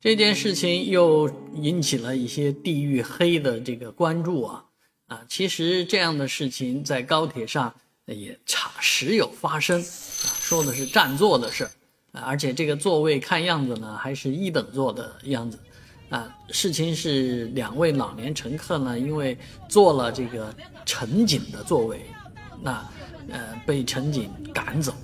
这件事情又引起了一些地域黑的这个关注啊啊！其实这样的事情在高铁上也常时有发生啊，说的是占座的事啊，而且这个座位看样子呢还是一等座的样子啊。事情是两位老年乘客呢，因为坐了这个乘警的座位，那呃被乘警赶走，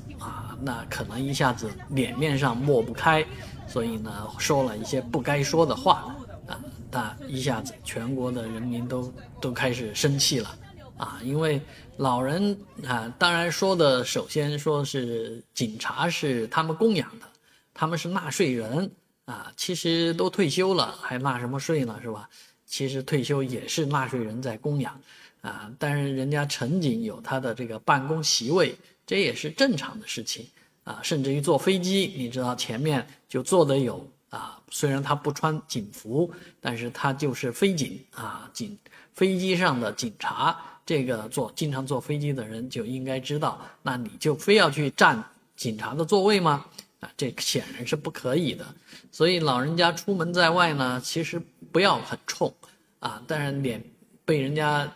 那可能一下子脸面上抹不开。所以呢，说了一些不该说的话啊，那一下子全国的人民都都开始生气了啊，因为老人啊，当然说的首先说是警察是他们供养的，他们是纳税人啊，其实都退休了还纳什么税呢，是吧？其实退休也是纳税人在供养啊，但是人家乘警有他的这个办公席位，这也是正常的事情。啊，甚至于坐飞机，你知道前面就坐的有啊，虽然他不穿警服，但是他就是飞警啊，警飞机上的警察，这个坐经常坐飞机的人就应该知道，那你就非要去占警察的座位吗？啊，这显然是不可以的。所以老人家出门在外呢，其实不要很冲啊，但是脸被人家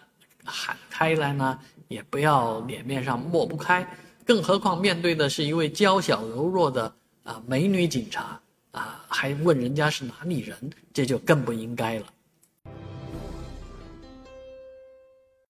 喊开来呢，也不要脸面上抹不开。更何况面对的是一位娇小柔弱的啊美女警察啊，还问人家是哪里人，这就更不应该了。